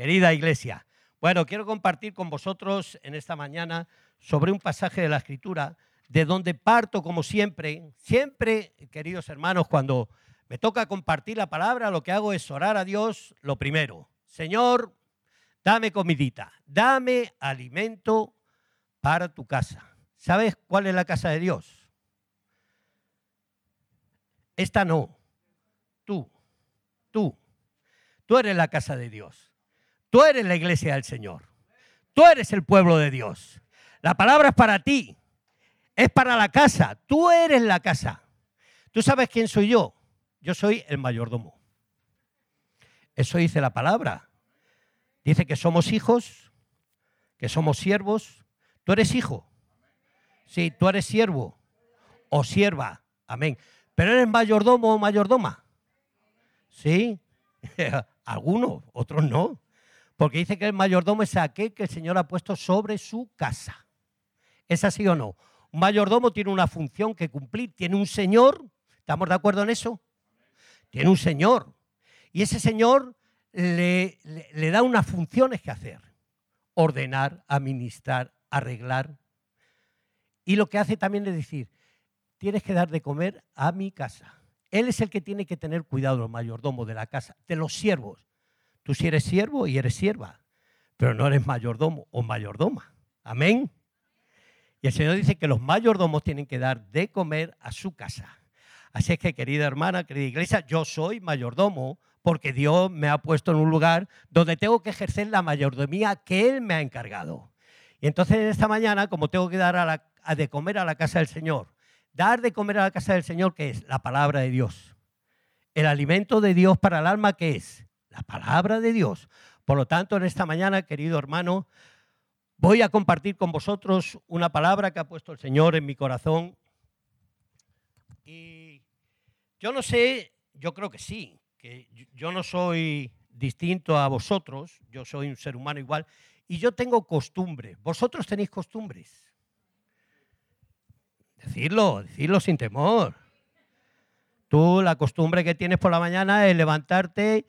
querida iglesia. Bueno, quiero compartir con vosotros en esta mañana sobre un pasaje de la Escritura, de donde parto como siempre. Siempre, queridos hermanos, cuando me toca compartir la palabra, lo que hago es orar a Dios lo primero. Señor, dame comidita, dame alimento para tu casa. ¿Sabes cuál es la casa de Dios? Esta no. Tú, tú. Tú eres la casa de Dios. Tú eres la iglesia del Señor. Tú eres el pueblo de Dios. La palabra es para ti. Es para la casa. Tú eres la casa. ¿Tú sabes quién soy yo? Yo soy el mayordomo. Eso dice la palabra. Dice que somos hijos, que somos siervos. Tú eres hijo. Sí, tú eres siervo o sierva. Amén. Pero eres mayordomo o mayordoma. Sí. Algunos, otros no. Porque dice que el mayordomo es aquel que el Señor ha puesto sobre su casa. ¿Es así o no? Un mayordomo tiene una función que cumplir, tiene un Señor. ¿Estamos de acuerdo en eso? Tiene un Señor. Y ese Señor le, le da unas funciones que hacer. Ordenar, administrar, arreglar. Y lo que hace también es decir, tienes que dar de comer a mi casa. Él es el que tiene que tener cuidado, el mayordomo de la casa, de los siervos. Tú si eres siervo y eres sierva, pero no eres mayordomo o mayordoma. Amén. Y el Señor dice que los mayordomos tienen que dar de comer a su casa. Así es que, querida hermana, querida iglesia, yo soy mayordomo porque Dios me ha puesto en un lugar donde tengo que ejercer la mayordomía que Él me ha encargado. Y entonces en esta mañana, como tengo que dar de comer a la casa del Señor, Dar de comer a la casa del Señor, ¿qué es? La palabra de Dios. El alimento de Dios para el alma, ¿qué es? La palabra de Dios. Por lo tanto, en esta mañana, querido hermano, voy a compartir con vosotros una palabra que ha puesto el Señor en mi corazón. Y yo no sé, yo creo que sí, que yo no soy distinto a vosotros, yo soy un ser humano igual, y yo tengo costumbres. ¿Vosotros tenéis costumbres? Decirlo, decirlo sin temor. Tú la costumbre que tienes por la mañana es levantarte,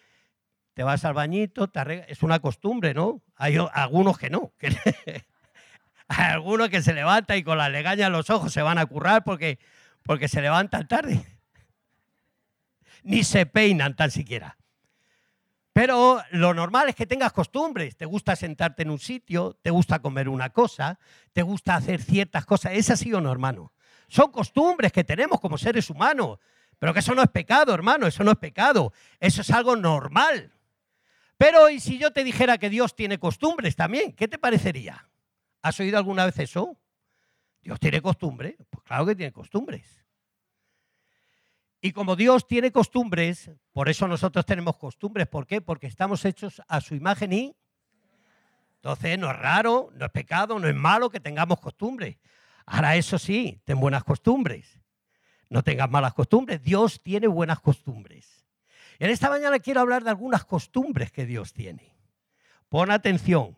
te vas al bañito, te es una costumbre, ¿no? Hay algunos que no. hay algunos que se levantan y con la legaña en los ojos se van a currar porque, porque se levantan tarde. Ni se peinan tan siquiera. Pero lo normal es que tengas costumbres. Te gusta sentarte en un sitio, te gusta comer una cosa, te gusta hacer ciertas cosas. Es así o no, hermano. Son costumbres que tenemos como seres humanos. Pero que eso no es pecado, hermano, eso no es pecado. Eso es algo normal. Pero ¿y si yo te dijera que Dios tiene costumbres también? ¿Qué te parecería? ¿Has oído alguna vez eso? Dios tiene costumbres. Pues claro que tiene costumbres. Y como Dios tiene costumbres, por eso nosotros tenemos costumbres. ¿Por qué? Porque estamos hechos a su imagen y... Entonces no es raro, no es pecado, no es malo que tengamos costumbres. Ahora eso sí, ten buenas costumbres. No tengas malas costumbres. Dios tiene buenas costumbres. En esta mañana quiero hablar de algunas costumbres que Dios tiene. Pon atención,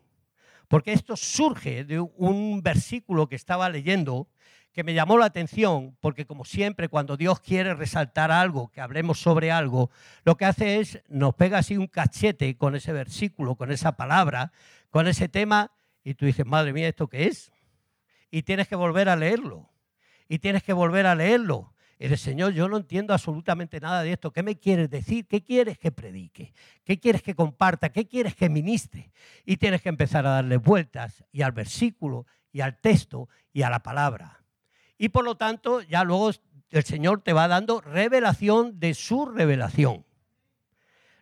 porque esto surge de un versículo que estaba leyendo que me llamó la atención, porque como siempre cuando Dios quiere resaltar algo, que hablemos sobre algo, lo que hace es nos pega así un cachete con ese versículo, con esa palabra, con ese tema, y tú dices, madre mía, ¿esto qué es? y tienes que volver a leerlo. Y tienes que volver a leerlo. Y dices, Señor, yo no entiendo absolutamente nada de esto. ¿Qué me quieres decir? ¿Qué quieres que predique? ¿Qué quieres que comparta? ¿Qué quieres que ministre? Y tienes que empezar a darle vueltas y al versículo y al texto y a la palabra. Y por lo tanto, ya luego el Señor te va dando revelación de su revelación.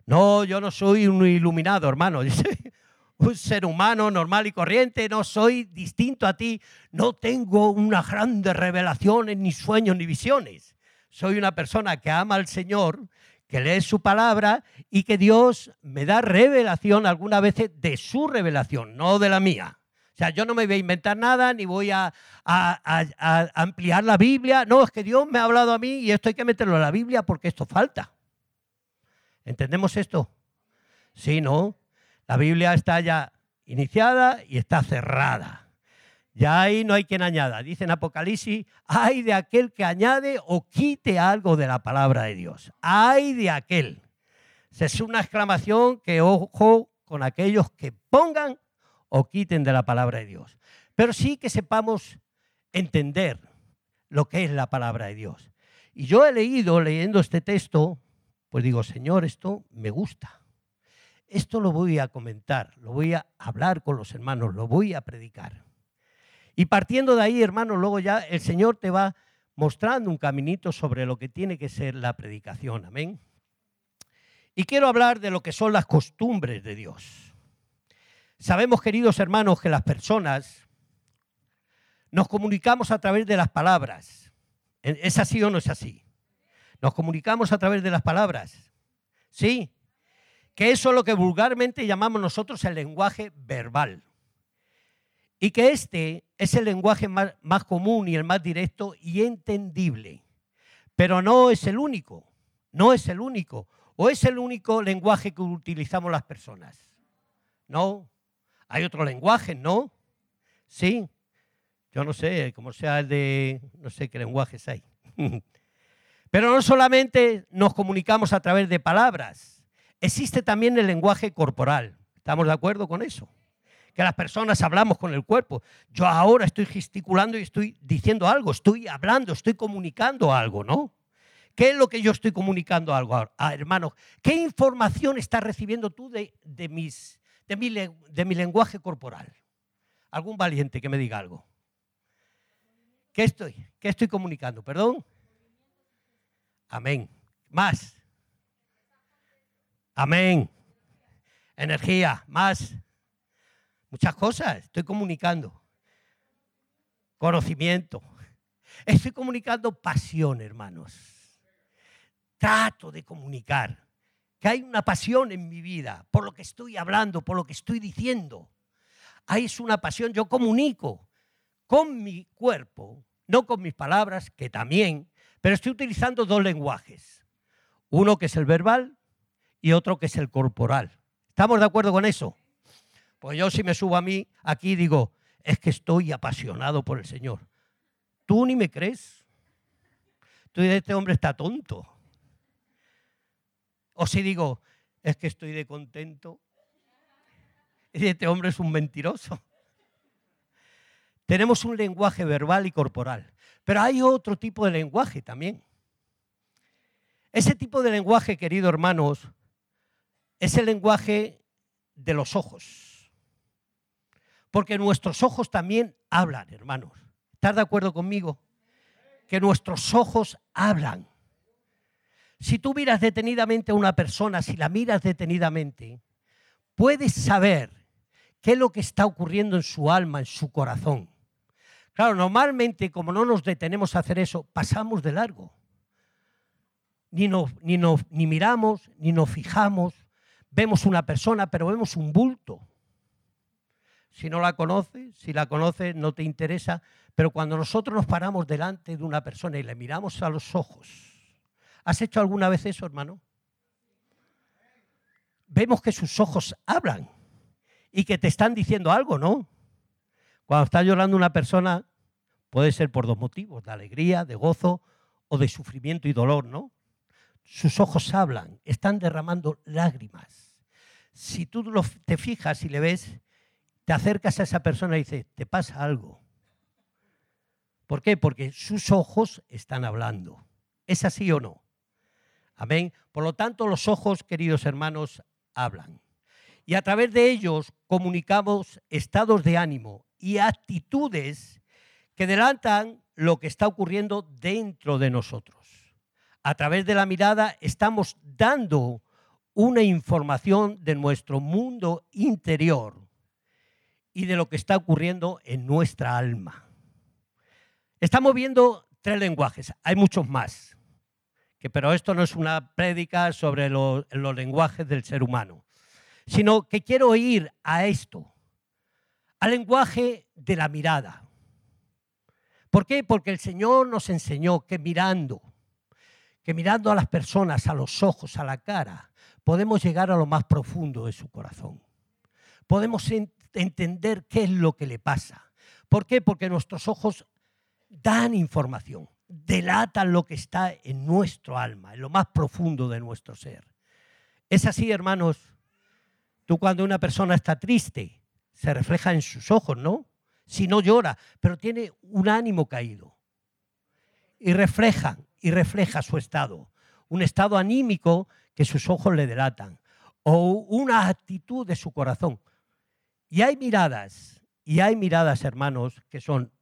No, yo no soy un iluminado, hermano. un ser humano normal y corriente, no soy distinto a ti, no tengo unas grandes revelaciones, ni sueños, ni visiones. Soy una persona que ama al Señor, que lee su palabra y que Dios me da revelación algunas veces de su revelación, no de la mía. O sea, yo no me voy a inventar nada, ni voy a, a ampliar la Biblia. No, es que Dios me ha hablado a mí y esto hay que meterlo en la Biblia porque esto falta. ¿Entendemos esto? Sí, ¿no? La Biblia está ya iniciada y está cerrada. Ya ahí no hay quien añada. Dice en Apocalipsis, hay de aquel que añade o quite algo de la palabra de Dios. Hay de aquel. Es una exclamación que, ojo, con aquellos que pongan o quiten de la palabra de Dios. Pero sí que sepamos entender lo que es la palabra de Dios. Y yo he leído, leyendo este texto, pues digo, Señor, esto me gusta. Esto lo voy a comentar, lo voy a hablar con los hermanos, lo voy a predicar. Y partiendo de ahí, hermanos, luego ya el Señor te va mostrando un caminito sobre lo que tiene que ser la predicación. Amén. Y quiero hablar de lo que son las costumbres de Dios. Sabemos, queridos hermanos, que las personas nos comunicamos a través de las palabras. ¿Es así o no es así? Nos comunicamos a través de las palabras. ¿Sí? Que eso es lo que vulgarmente llamamos nosotros el lenguaje verbal. Y que este es el lenguaje más, común y el más directo y entendible. Pero no es el único. No es el único. ¿O es el único lenguaje que utilizamos las personas? No. Hay otro lenguaje, ¿no? Sí. Yo no sé, como sea el de, no sé qué lenguajes hay. Pero no solamente nos comunicamos a través de palabras, existe también el lenguaje corporal. ¿Estamos de acuerdo con eso? Que las personas hablamos con el cuerpo. Yo ahora estoy gesticulando y estoy diciendo algo, estoy hablando, estoy comunicando algo, ¿no? ¿Qué es lo que yo estoy comunicando algo? Ah, hermano, ¿qué información estás recibiendo tú de, mis, de, mi, de mi lenguaje corporal? ¿Algún valiente que me diga algo? ¿Qué estoy? ¿Qué estoy comunicando? ¿Perdón? Amén. Más. Amén. Energía, más. Muchas cosas estoy comunicando. Conocimiento. Estoy comunicando pasión, hermanos trato de comunicar, que hay una pasión en mi vida por lo que estoy hablando, por lo que estoy diciendo. Ahí es una pasión, yo comunico con mi cuerpo, no con mis palabras, que también, pero estoy utilizando dos lenguajes. Uno que es el verbal y otro que es el corporal. ¿Estamos de acuerdo con eso? Pues yo si me subo a mí aquí digo, es que estoy apasionado por el Señor. Tú ni me crees. Tú dices, este hombre está tonto. O si digo, es que estoy de contento. Y este hombre es un mentiroso. Tenemos un lenguaje verbal y corporal, pero hay otro tipo de lenguaje también. Ese tipo de lenguaje, queridos hermanos, es el lenguaje de los ojos. Porque nuestros ojos también hablan, hermanos. ¿Estás de acuerdo conmigo? Que nuestros ojos hablan. Si tú miras detenidamente a una persona, si la miras detenidamente, puedes saber qué es lo que está ocurriendo en su alma, en su corazón. Claro, normalmente como no nos detenemos a hacer eso, pasamos de largo. Ni, ni, ni miramos, ni nos fijamos, vemos una persona, pero vemos un bulto. Si no la conoces, si la conoces no te interesa, pero cuando nosotros nos paramos delante de una persona y le miramos a los ojos, ¿Has hecho alguna vez eso, hermano? Vemos que sus ojos hablan y que te están diciendo algo, ¿no? Cuando está llorando una persona, puede ser por dos motivos, de alegría, de gozo o de sufrimiento y dolor, ¿no? Sus ojos hablan, están derramando lágrimas. Si tú te fijas y le ves, te acercas a esa persona y dices, te pasa algo. ¿Por qué? Porque sus ojos están hablando. ¿Es así o no? Amén. Por lo tanto, los ojos, queridos hermanos, hablan. Y a través de ellos comunicamos estados de ánimo y actitudes que delantan lo que está ocurriendo dentro de nosotros. A través de la mirada estamos dando una información de nuestro mundo interior y de lo que está ocurriendo en nuestra alma. Estamos viendo tres lenguajes, hay muchos más pero esto no es una prédica sobre los lenguajes del ser humano, sino que quiero ir a esto, al lenguaje de la mirada. ¿Por qué? Porque el Señor nos enseñó que mirando, que mirando a las personas, a los ojos, a la cara, podemos llegar a lo más profundo de su corazón. Podemos entender qué es lo que le pasa. ¿Por qué? Porque nuestros ojos dan información delatan lo que está en nuestro alma, en lo más profundo de nuestro ser. ¿Es así, hermanos? Tú cuando una persona está triste, se refleja en sus ojos, ¿no? Si no llora, pero tiene un ánimo caído. Y refleja, y refleja su estado. Un estado anímico que sus ojos le delatan. O una actitud de su corazón. Y hay miradas, y hay miradas, hermanos, que son,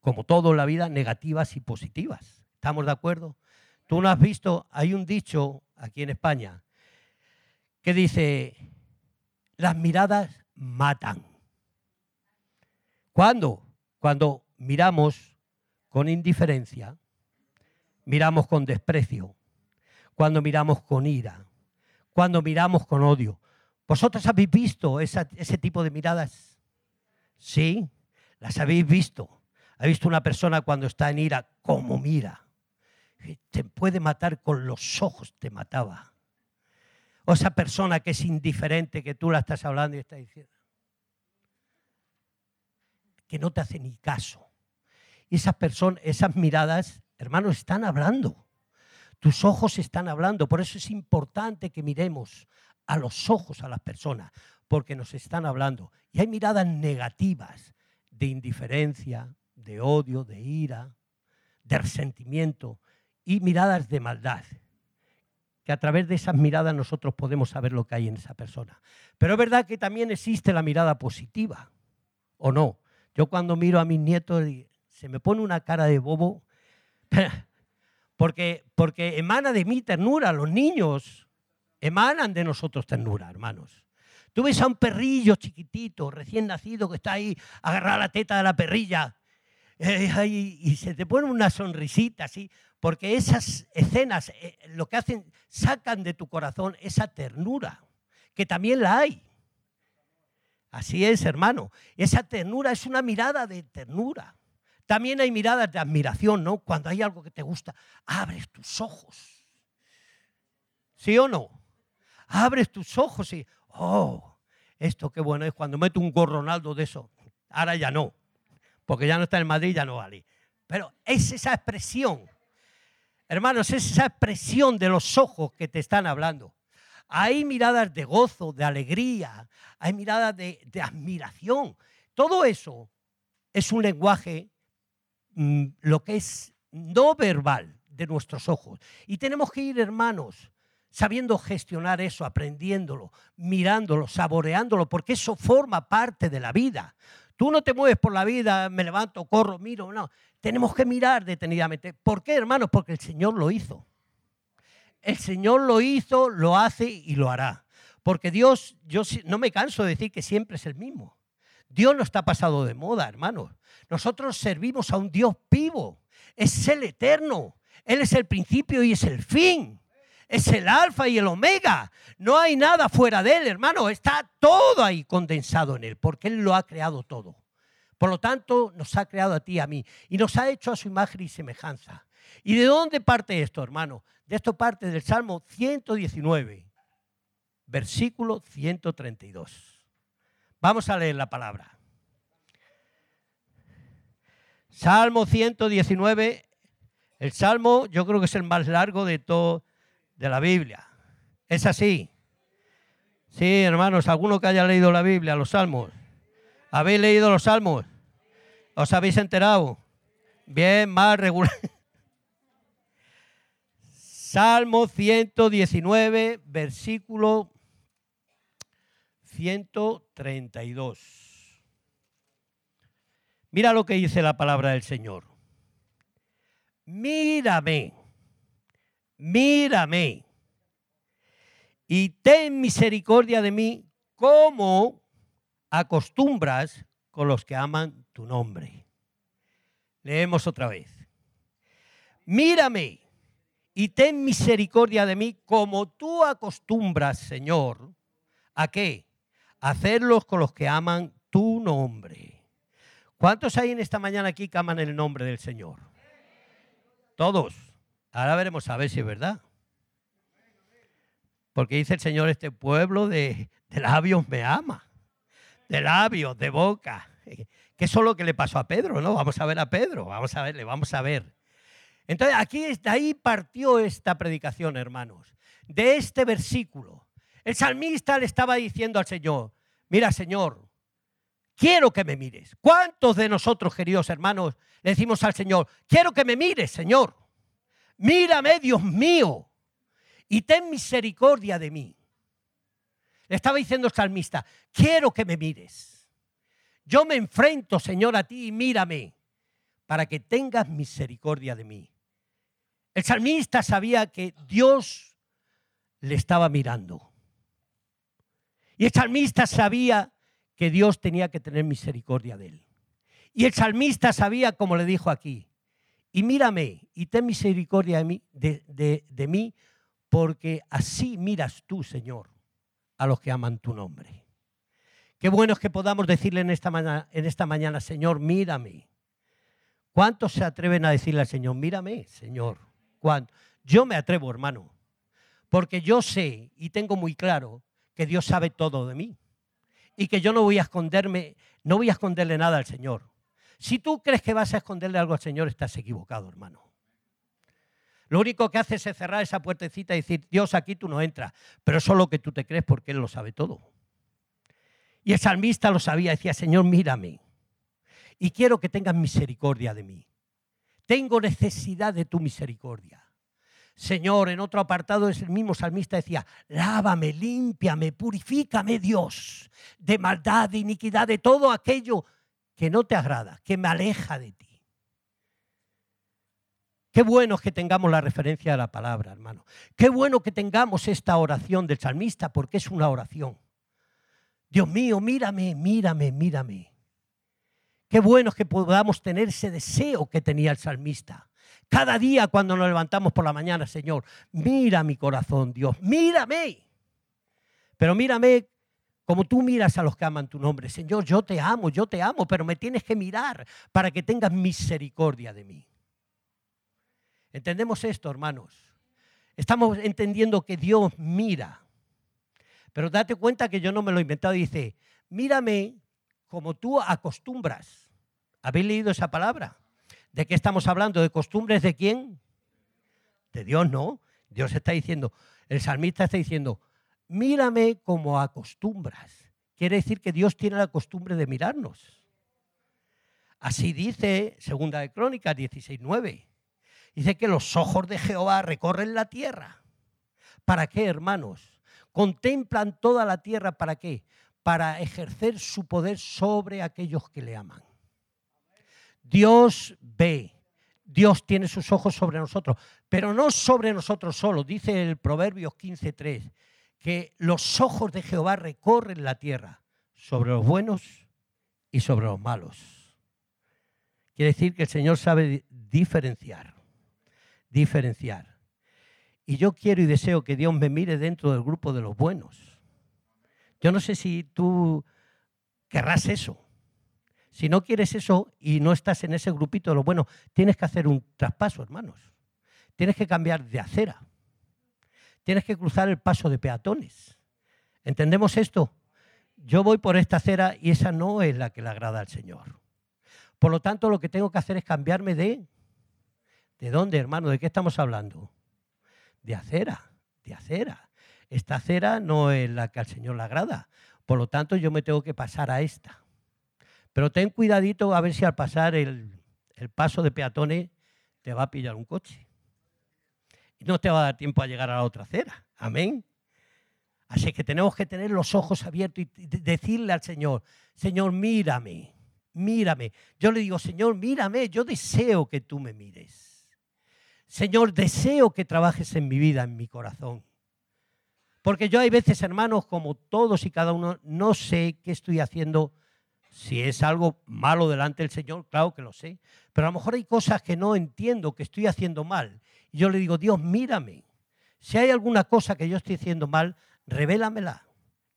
como todo en la vida, negativas y positivas. ¿Estamos de acuerdo? Tú no has visto, hay un dicho aquí en España que dice, las miradas matan. ¿Cuándo? Cuando miramos con indiferencia, miramos con desprecio, cuando miramos con ira, cuando miramos con odio. ¿Vosotros habéis visto ese tipo de miradas? Sí, las habéis visto. ¿Habéis visto una persona cuando está en ira cómo mira? Te puede matar con los ojos, te mataba. O esa persona que es indiferente, que tú la estás hablando y está diciendo, que no te hace ni caso. Y esas personas, esas miradas, hermanos, están hablando. Tus ojos están hablando. Por eso es importante que miremos a los ojos a las personas, porque nos están hablando. Y hay miradas negativas de indiferencia, de odio, de ira, de resentimiento y miradas de maldad que a través de esas miradas nosotros podemos saber lo que hay en esa persona. Pero es verdad que también existe la mirada positiva, ¿o no? Yo cuando miro a mis nietos se me pone una cara de bobo, porque, porque emana de mí ternura, los niños emanan de nosotros ternura, hermanos. Tú ves a un perrillo chiquitito, recién nacido, que está ahí agarrado a la teta de la perrilla eh, y se te pone una sonrisita así, porque esas escenas eh, lo que hacen, sacan de tu corazón esa ternura, que también la hay. Así es, hermano. Esa ternura es una mirada de ternura. También hay miradas de admiración, ¿no? Cuando hay algo que te gusta, abres tus ojos. ¿Sí o no? Abres tus ojos y, oh, esto qué bueno es cuando meto un gorronaldo de eso. Ahora ya no, porque ya no está en Madrid, ya no vale. Pero es esa expresión Hermanos, es esa expresión de los ojos que te están hablando. Hay miradas de gozo, de alegría, hay miradas de, admiración. Todo eso es un lenguaje, lo que es no verbal de nuestros ojos. Y tenemos que ir, hermanos, sabiendo gestionar eso, aprendiéndolo, mirándolo, saboreándolo, porque eso forma parte de la vida. Tú no te mueves por la vida, me levanto, corro, miro, no. Tenemos que mirar detenidamente. ¿Por qué, hermanos? Porque el Señor lo hizo. El Señor lo hizo, lo hace y lo hará. Porque Dios, yo no me canso de decir que siempre es el mismo. Dios no está pasado de moda, hermanos. Nosotros servimos a un Dios vivo. Es el eterno. Él es el principio y es el fin. Es el alfa y el omega. No hay nada fuera de él, hermano. Está todo ahí condensado en él, porque él lo ha creado todo. Por lo tanto, nos ha creado a ti y a mí. Y nos ha hecho a su imagen y semejanza. ¿Y de dónde parte esto, hermano? De esto parte del Salmo 119, versículo 132. Vamos a leer la palabra. Salmo 119, el salmo yo creo que es el más largo de todo de la Biblia. Es así. Sí, hermanos, alguno que haya leído la Biblia, los salmos. ¿Habéis leído los salmos? ¿Os habéis enterado? Bien, más regular. Salmo 119, versículo 132. Mira lo que dice la palabra del Señor. Mírame mírame y ten misericordia de mí como acostumbras con los que aman tu nombre. Leemos otra vez. Mírame y ten misericordia de mí como tú acostumbras, Señor, ¿a qué? Hacerlos con los que aman tu nombre. ¿Cuántos hay en esta mañana aquí que aman el nombre del Señor? Todos. Ahora veremos a ver si es verdad. Porque dice el Señor, este pueblo de, labios me ama. De labios, de boca. Que es lo que le pasó a Pedro, ¿no? Vamos a ver a Pedro, vamos a verle, vamos a ver. Entonces, aquí de ahí partió esta predicación, hermanos. De este versículo. El salmista le estaba diciendo al Señor, mira Señor, quiero que me mires. ¿Cuántos de nosotros, queridos hermanos, le decimos al Señor, quiero que me mires, Señor? Mírame, Dios mío, y ten misericordia de mí. Le estaba diciendo el salmista, quiero que me mires. Yo me enfrento, Señor, a ti y mírame para que tengas misericordia de mí. El salmista sabía que Dios le estaba mirando. Y el salmista sabía que Dios tenía que tener misericordia de él. Y el salmista sabía, como le dijo aquí, y mírame y ten misericordia de mí, de, mí, porque así miras tú, Señor, a los que aman tu nombre. Qué bueno es que podamos decirle en esta, mañana, Señor, mírame. ¿Cuántos se atreven a decirle al Señor, mírame, Señor? ¿Cuánto? Yo me atrevo, hermano, porque yo sé y tengo muy claro que Dios sabe todo de mí y que yo no voy a esconderme, no voy a esconderle nada al Señor. Si tú crees que vas a esconderle algo al Señor, estás equivocado, hermano. Lo único que haces es cerrar esa puertecita y decir, Dios, aquí tú no entras, pero eso es lo que tú te crees porque Él lo sabe todo. Y el salmista lo sabía, decía, Señor, mírame y quiero que tengas misericordia de mí. Tengo necesidad de tu misericordia. Señor, en otro apartado es el mismo salmista decía, lávame, límpiame, purifícame Dios de maldad, de iniquidad, de todo aquello que no te agrada, que me aleja de ti. Qué bueno que tengamos la referencia a la palabra, hermano. Qué bueno que tengamos esta oración del salmista, porque es una oración. Dios mío, mírame, mírame, mírame. Qué bueno que podamos tener ese deseo que tenía el salmista. Cada día cuando nos levantamos por la mañana, Señor, mira mi corazón, Dios, mírame. Pero mírame como tú miras a los que aman tu nombre. Señor, yo te amo, yo te amo, pero me tienes que mirar para que tengas misericordia de mí. ¿Entendemos esto, hermanos? Estamos entendiendo que Dios mira. Pero date cuenta que yo no me lo he inventado. Dice, mírame como tú acostumbras. ¿Habéis leído esa palabra? ¿De qué estamos hablando? ¿De costumbres de quién? De Dios, no. Dios está diciendo, el salmista está diciendo, mírame como acostumbras. Quiere decir que Dios tiene la costumbre de mirarnos. Así dice Segunda de Crónicas 16:9. Dice que los ojos de Jehová recorren la tierra. ¿Para qué, hermanos? Contemplan toda la tierra, ¿para qué? para ejercer su poder sobre aquellos que le aman. Dios ve, Dios tiene sus ojos sobre nosotros, pero no sobre nosotros solo. Dice el Proverbios 15.3 que los ojos de Jehová recorren la tierra sobre los buenos y sobre los malos. Quiere decir que el Señor sabe diferenciar, diferenciar. Y yo quiero y deseo que Dios me mire dentro del grupo de los buenos yo no sé si tú querrás eso. Si no quieres eso y no estás en ese grupito de lo bueno, tienes que hacer un traspaso, hermanos. Tienes que cambiar de acera. Tienes que cruzar el paso de peatones. ¿Entendemos esto? Yo voy por esta acera y esa no es la que le agrada al Señor. Por lo tanto, lo que tengo que hacer es cambiarme de... ¿De dónde, hermano? ¿De qué estamos hablando? De acera, de acera esta acera no es la que al Señor le agrada. Por lo tanto, yo me tengo que pasar a esta. Pero ten cuidadito a ver si al pasar el, paso de peatones te va a pillar un coche. Y no te va a dar tiempo a llegar a la otra acera. Amén. Así que tenemos que tener los ojos abiertos y decirle al Señor, Señor, mírame, mírame. Yo le digo, Señor, mírame, yo deseo que tú me mires. Señor, deseo que trabajes en mi vida, en mi corazón. Porque yo hay veces, hermanos, como todos y cada uno, no sé qué estoy haciendo. Si es algo malo delante del Señor, claro que lo sé. Pero a lo mejor hay cosas que no entiendo, que estoy haciendo mal. Y yo le digo, Dios, mírame. Si hay alguna cosa que yo estoy haciendo mal, revélamela,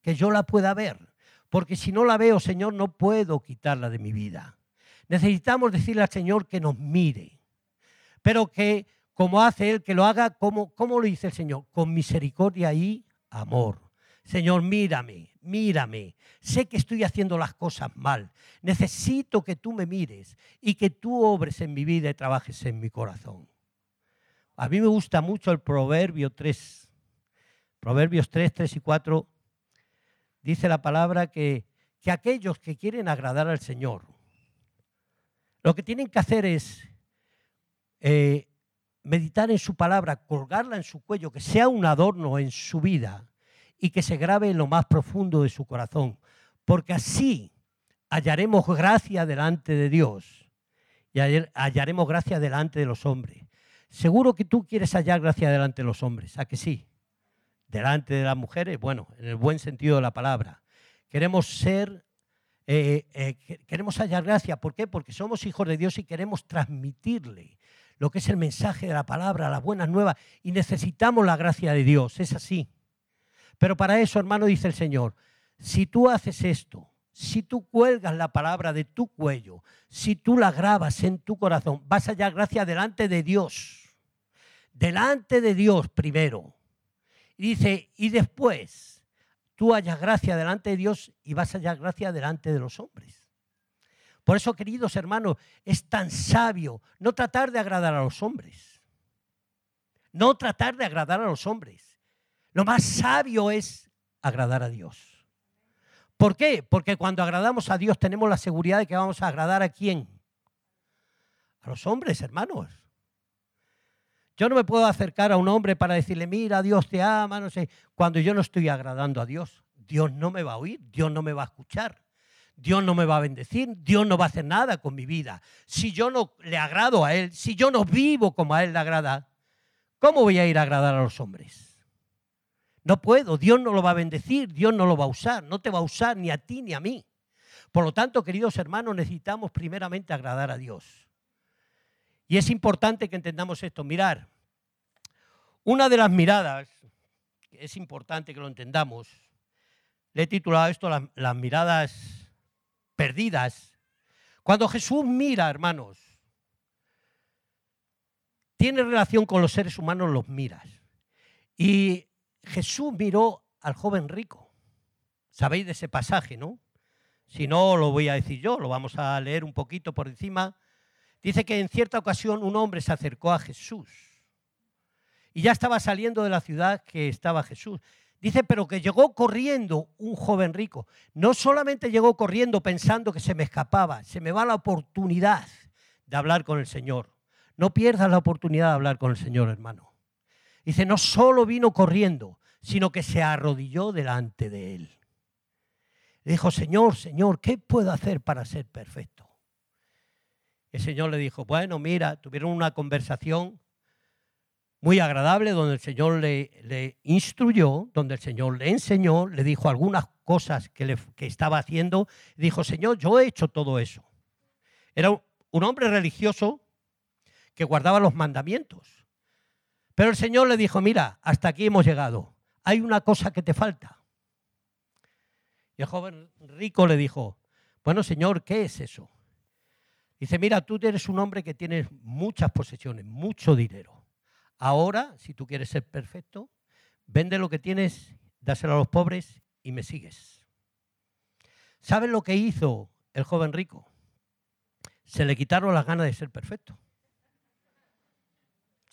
que yo la pueda ver. Porque si no la veo, Señor, no puedo quitarla de mi vida. Necesitamos decirle al Señor que nos mire. Pero que, como hace Él, que lo haga, como, como lo dice el Señor, con misericordia y amor. Señor, mírame, mírame. Sé que estoy haciendo las cosas mal. Necesito que tú me mires y que tú obres en mi vida y trabajes en mi corazón. A mí me gusta mucho el Proverbio 3, Proverbios 3, 3 y 4, dice la palabra que, que aquellos que quieren agradar al Señor, lo que tienen que hacer es eh, meditar en su palabra, colgarla en su cuello, que sea un adorno en su vida y que se grabe en lo más profundo de su corazón, porque así hallaremos gracia delante de Dios y hallaremos gracia delante de los hombres. Seguro que tú quieres hallar gracia delante de los hombres, ¿a que sí? Delante de las mujeres, bueno, en el buen sentido de la palabra. Queremos ser, eh, eh, queremos hallar gracia. ¿Por qué? Porque somos hijos de Dios y queremos transmitirle lo que es el mensaje de la palabra, las buenas nuevas, y necesitamos la gracia de Dios, es así. Pero para eso, hermano, dice el Señor, si tú haces esto, si tú cuelgas la palabra de tu cuello, si tú la grabas en tu corazón, vas a hallar gracia delante de Dios. Delante de Dios primero. Y dice, y después tú hallas gracia delante de Dios y vas a hallar gracia delante de los hombres. Por eso, queridos hermanos, es tan sabio no tratar de agradar a los hombres. No tratar de agradar a los hombres. Lo más sabio es agradar a Dios. ¿Por qué? Porque cuando agradamos a Dios tenemos la seguridad de que vamos a agradar a quién? A los hombres, hermanos. Yo no me puedo acercar a un hombre para decirle, mira, Dios te ama, no sé, cuando yo no estoy agradando a Dios. Dios no me va a oír, Dios no me va a escuchar. Dios no me va a bendecir, Dios no va a hacer nada con mi vida. Si yo no le agrado a Él, si yo no vivo como a Él le agrada, ¿cómo voy a ir a agradar a los hombres? No puedo, Dios no lo va a bendecir, Dios no lo va a usar, no te va a usar ni a ti ni a mí. Por lo tanto, queridos hermanos, necesitamos primeramente agradar a Dios. Y es importante que entendamos esto. Mirar, una de las miradas, es importante que lo entendamos, le he titulado esto las miradas perdidas. Cuando Jesús mira, hermanos, tiene relación con los seres humanos, los miras. Y Jesús miró al joven rico. Sabéis de ese pasaje, ¿no? Si no, lo voy a decir yo, lo vamos a leer un poquito por encima. Dice que en cierta ocasión un hombre se acercó a Jesús y ya estaba saliendo de la ciudad que estaba Jesús. Dice, pero que llegó corriendo un joven rico. No solamente llegó corriendo pensando que se me escapaba, se me va la oportunidad de hablar con el Señor. No pierdas la oportunidad de hablar con el Señor, hermano. Dice, no solo vino corriendo, sino que se arrodilló delante de él. dijo, Señor, Señor, ¿qué puedo hacer para ser perfecto? El Señor le dijo, bueno, mira, tuvieron una conversación muy agradable donde el Señor le, instruyó, donde el Señor le enseñó, le dijo algunas cosas que, le, estaba haciendo. Dijo, Señor, yo he hecho todo eso. Era un hombre religioso que guardaba los mandamientos. Pero el Señor le dijo, mira, hasta aquí hemos llegado. Hay una cosa que te falta. Y el joven rico le dijo, bueno, Señor, ¿qué es eso? Dice, mira, tú eres un hombre que tienes muchas posesiones, mucho dinero. Ahora, si tú quieres ser perfecto, vende lo que tienes, dáselo a los pobres y me sigues. ¿Sabes lo que hizo el joven rico? Se le quitaron las ganas de ser perfecto.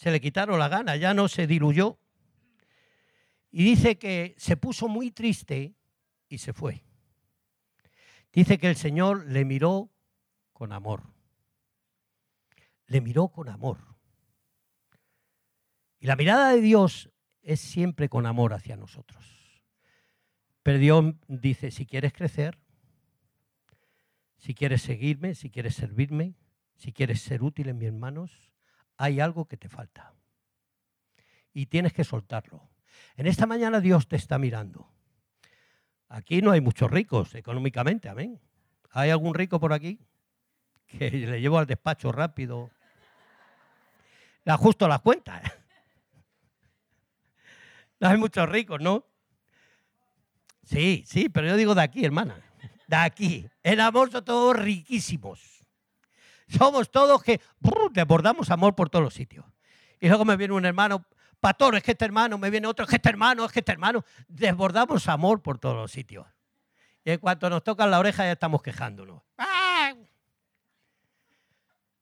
Se le quitaron las ganas, ya no se diluyó. Y dice que se puso muy triste y se fue. Dice que el Señor le miró con amor. Le miró con amor. Y la mirada de Dios es siempre con amor hacia nosotros. Pero Dios dice, si quieres crecer, si quieres seguirme, si quieres servirme, si quieres ser útil en mis hermanos, hay algo que te falta. Y tienes que soltarlo. En esta mañana Dios te está mirando. Aquí no hay muchos ricos económicamente, amén. ¿Hay algún rico por aquí? Que le llevo al despacho rápido. Le ajusto las cuentas. No hay muchos ricos, ¿no? Sí, sí, pero yo digo de aquí, hermana. De aquí. El amor son todos riquísimos. Somos todos que desbordamos amor por todos los sitios. Y luego me viene un hermano, pastor, es que este hermano, me viene otro, es que este hermano, es que este hermano. Desbordamos amor por todos los sitios. Y en cuanto nos tocan la oreja ya estamos quejándonos.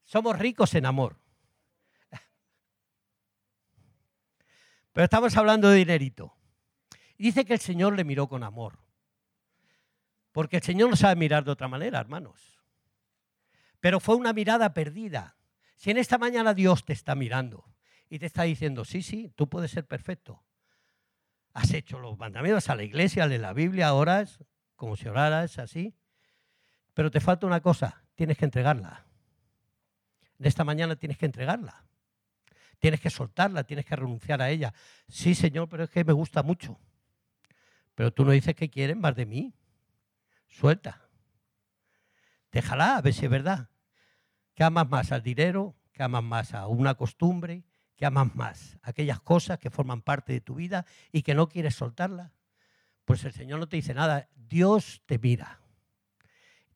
Somos ricos en amor. Pero estamos hablando de dinerito. Dice que el Señor le miró con amor. Porque el Señor no sabe mirar de otra manera, hermanos. Pero fue una mirada perdida. Si en esta mañana Dios te está mirando y te está diciendo, sí, sí, tú puedes ser perfecto. Has hecho los mandamientos a la iglesia, de la Biblia, oras, como si oraras así. Pero te falta una cosa, tienes que entregarla. En esta mañana tienes que entregarla. Tienes que soltarla, tienes que renunciar a ella. Sí, Señor, pero es que me gusta mucho. Pero tú no dices que quieres más de mí. Suelta. Déjala, a ver si es verdad. Que amas más al dinero, que amas más a una costumbre, que amas más aquellas cosas que forman parte de tu vida y que no quieres soltarla. Pues el Señor no te dice nada. Dios te mira.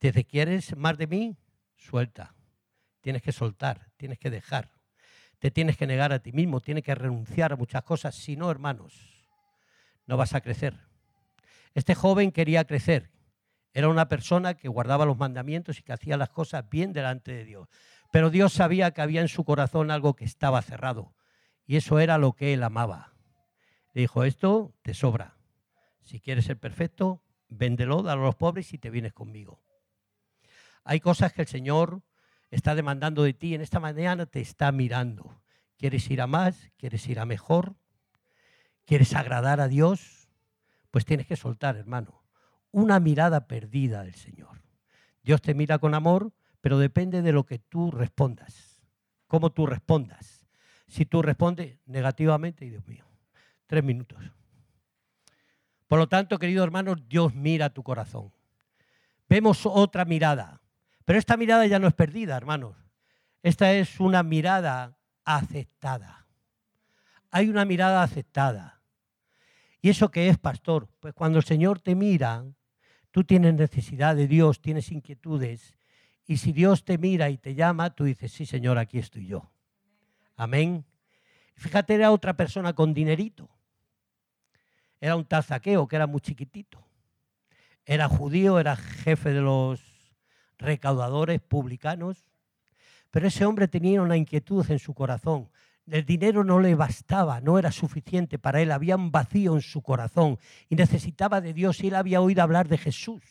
Desde quieres más de mí, suelta. Tienes que soltar, tienes que dejar. Te tienes que negar a ti mismo, tienes que renunciar a muchas cosas. Si no, hermanos, no vas a crecer. Este joven quería crecer. Era una persona que guardaba los mandamientos y que hacía las cosas bien delante de Dios. Pero Dios sabía que había en su corazón algo que estaba cerrado. Y eso era lo que él amaba. Le dijo, esto te sobra. Si quieres ser perfecto, véndelo, dalo a los pobres y te vienes conmigo. Hay cosas que el Señor está demandando de ti. En esta mañana te está mirando. ¿Quieres ir a más? ¿Quieres ir a mejor? ¿Quieres agradar a Dios? pues tienes que soltar, hermano. Una mirada perdida del Señor. Dios te mira con amor, pero depende de lo que tú respondas, cómo tú respondas. Si tú respondes negativamente, Dios mío, tres minutos. Por lo tanto, queridos hermanos, Dios mira tu corazón. Vemos otra mirada, pero esta mirada ya no es perdida, hermanos. Esta es una mirada aceptada. Hay una mirada aceptada. ¿Y eso qué es, pastor? Pues cuando el Señor te mira, tú tienes necesidad de Dios, tienes inquietudes, y si Dios te mira y te llama, tú dices, sí, Señor, aquí estoy yo. Amén. Fíjate, era otra persona con dinerito. Era un tazaqueo que era muy chiquitito. Era judío, era jefe de los recaudadores publicanos. Pero ese hombre tenía una inquietud en su corazón. El dinero no le bastaba, no era suficiente para él, había un vacío en su corazón y necesitaba de Dios y él había oído hablar de Jesús.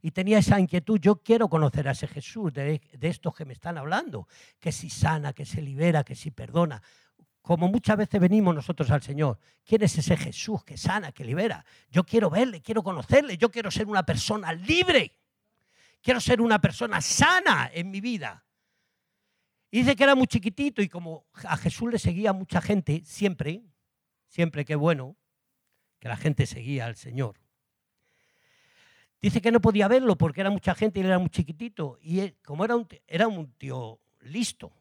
Y tenía esa inquietud, yo quiero conocer a ese Jesús, de, estos que me están hablando, que si sana, que se libera, que si perdona. Como muchas veces venimos nosotros al Señor, ¿quién es ese Jesús que sana, que libera? Yo quiero verle, quiero conocerle, yo quiero ser una persona libre, quiero ser una persona sana en mi vida. Y dice que era muy chiquitito y como a Jesús le seguía mucha gente, siempre, siempre que bueno, que la gente seguía al Señor. Dice que no podía verlo porque era mucha gente y él era muy chiquitito. Y como era un, era un tío listo,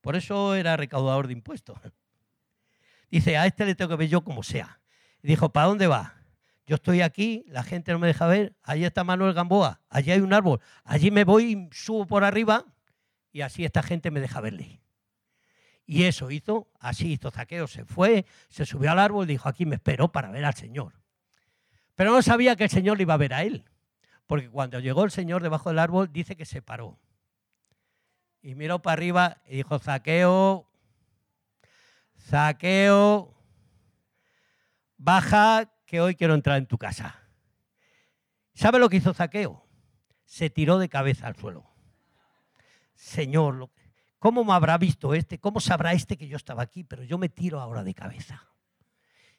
por eso era recaudador de impuestos. Dice, a este le tengo que ver yo como sea. Dijo, ¿para dónde va? Yo estoy aquí, la gente no me deja ver, allí está Manuel Gamboa, allí hay un árbol, allí me voy y subo por arriba y así esta gente me deja verle. Y eso hizo, así hizo Zaqueo, se fue, se subió al árbol y dijo, aquí me espero para ver al Señor. Pero no sabía que el Señor le iba a ver a él, porque cuando llegó el Señor debajo del árbol dice que se paró. Y miró para arriba y dijo, Zaqueo, Zaqueo, baja que hoy quiero entrar en tu casa. ¿Sabe lo que hizo Zaqueo? Se tiró de cabeza al suelo. Señor, ¿cómo me habrá visto este? ¿Cómo sabrá este que yo estaba aquí? Pero yo me tiro ahora de cabeza.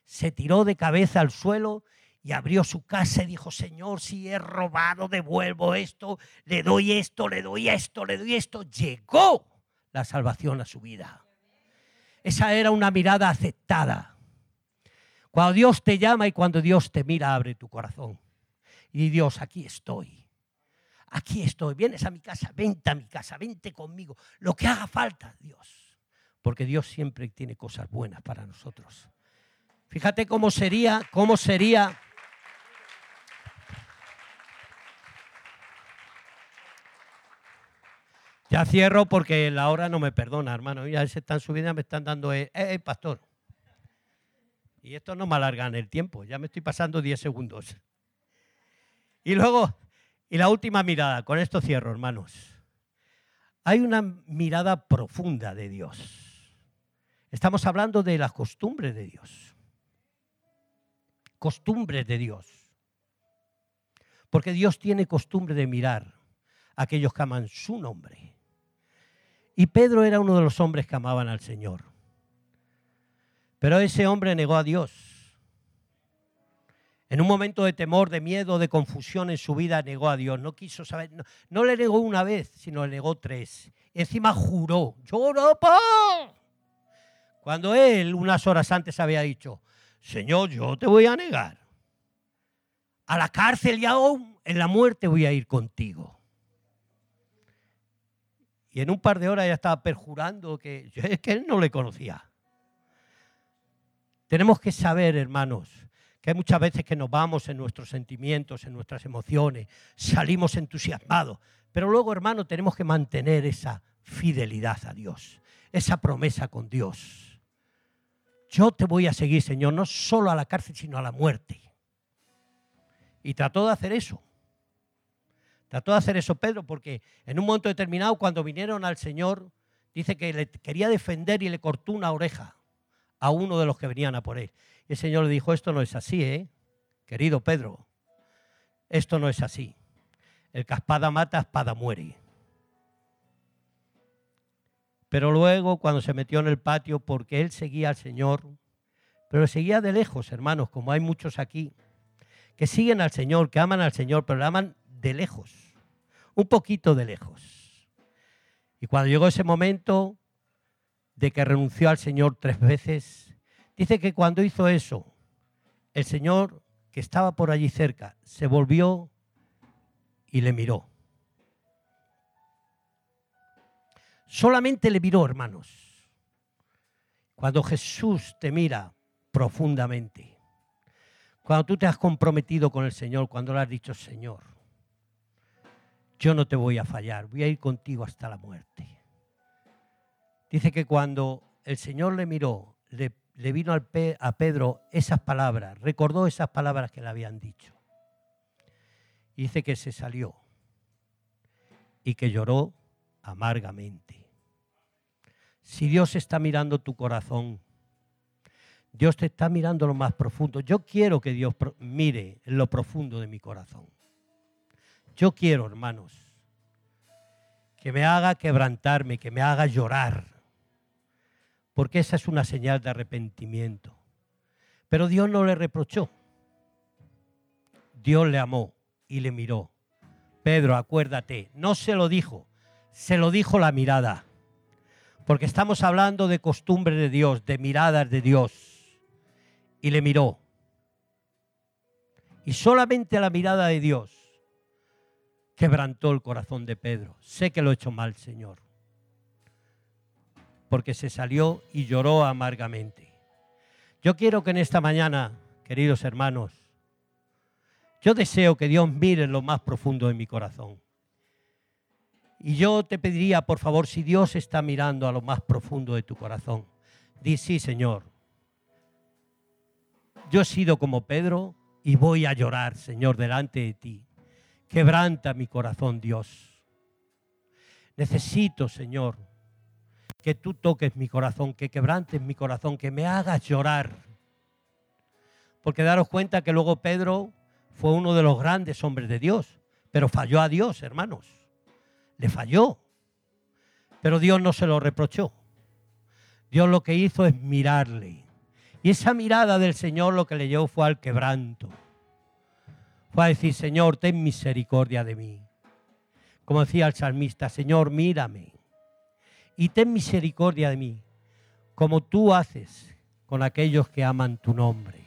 Se tiró de cabeza al suelo y abrió su casa y dijo, Señor, si he robado, devuelvo esto, le doy esto, le doy esto, le doy esto. Llegó la salvación a su vida. Esa era una mirada aceptada. Cuando Dios te llama y cuando Dios te mira, abre tu corazón. Y Dios, aquí estoy aquí estoy, vienes a mi casa, vente a mi casa, vente conmigo, lo que haga falta, Dios. Porque Dios siempre tiene cosas buenas para nosotros. Fíjate cómo sería, cómo sería. Ya cierro porque la hora no me perdona, hermano. Ya se están subiendo, me están dando, eh, eh, pastor. Y esto no me alarga en el tiempo, ya me estoy pasando 10 segundos. Y luego, y la última mirada, con esto cierro, hermanos. Hay una mirada profunda de Dios. Estamos hablando de las costumbres de Dios. costumbres de Dios. Porque Dios tiene costumbre de mirar a aquellos que aman su nombre. Y Pedro era uno de los hombres que amaban al Señor. Pero ese hombre negó a Dios. En un momento de temor, de miedo, de confusión en su vida, negó a Dios. No quiso saber. No, le negó una vez, sino le negó tres. Encima juró. Lloró. Cuando él, unas horas antes, había dicho: Señor, yo te voy a negar a la cárcel y aún en la muerte voy a ir contigo. Y en un par de horas ya estaba perjurando que es que él no le conocía. Tenemos que saber, hermanos, que hay muchas veces que nos vamos en nuestros sentimientos, en nuestras emociones, salimos entusiasmados, pero luego, hermanos, tenemos que mantener esa fidelidad a Dios, esa promesa con Dios. Yo te voy a seguir, Señor, no solo a la cárcel, sino a la muerte. Y trató de hacer eso. Trató de hacer eso Pedro porque en un momento determinado cuando vinieron al Señor, dice que le quería defender y le cortó una oreja a uno de los que venían a por él. Y el Señor le dijo, esto no es así, ¿eh? Querido Pedro, esto no es así. El que espada mata, espada muere. Pero luego, cuando se metió en el patio, porque él seguía al Señor, pero seguía de lejos, hermanos, como hay muchos aquí, que siguen al Señor, que aman al Señor, pero le aman de lejos, un poquito de lejos. Y cuando llegó ese momento de que renunció al Señor tres veces, dice que cuando hizo eso, el Señor que estaba por allí cerca se volvió y le miró. Solamente le miró, hermanos. Cuando Jesús te mira profundamente, cuando tú te has comprometido con el Señor, cuando le has dicho, Señor, yo no te voy a fallar, voy a ir contigo hasta la muerte. Dice que cuando el Señor le miró, le, vino a Pedro esas palabras, recordó esas palabras que le habían dicho. Dice que se salió y que lloró amargamente. Si Dios está mirando tu corazón, Dios te está mirando lo más profundo. Yo quiero que Dios mire en lo profundo de mi corazón. Yo quiero, hermanos, que me haga quebrantarme, que me haga llorar, porque esa es una señal de arrepentimiento. Pero Dios no le reprochó. Dios le amó y le miró. Pedro, acuérdate, no se lo dijo, se lo dijo la mirada. Porque estamos hablando de costumbre de Dios, de miradas de Dios y le miró. Y solamente la mirada de Dios quebrantó el corazón de Pedro. Sé que lo he hecho mal, Señor. Porque se salió y lloró amargamente. Yo quiero que en esta mañana, queridos hermanos, yo deseo que Dios mire lo más profundo de mi corazón. Y yo te pediría, por favor, si Dios está mirando a lo más profundo de tu corazón, di sí, Señor yo he sido como Pedro y voy a llorar, Señor, delante de ti. Quebranta mi corazón, Dios. Necesito, Señor, que tú toques mi corazón, que quebrantes mi corazón, que me hagas llorar. Porque daros cuenta que luego Pedro fue uno de los grandes hombres de Dios, pero falló a Dios, hermanos. Le falló. Pero Dios no se lo reprochó. Dios lo que hizo es mirarle y esa mirada del Señor lo que le llevó fue al quebranto. Fue a decir, Señor, ten misericordia de mí. Como decía el salmista, Señor, mírame y ten misericordia de mí, como tú haces con aquellos que aman tu nombre.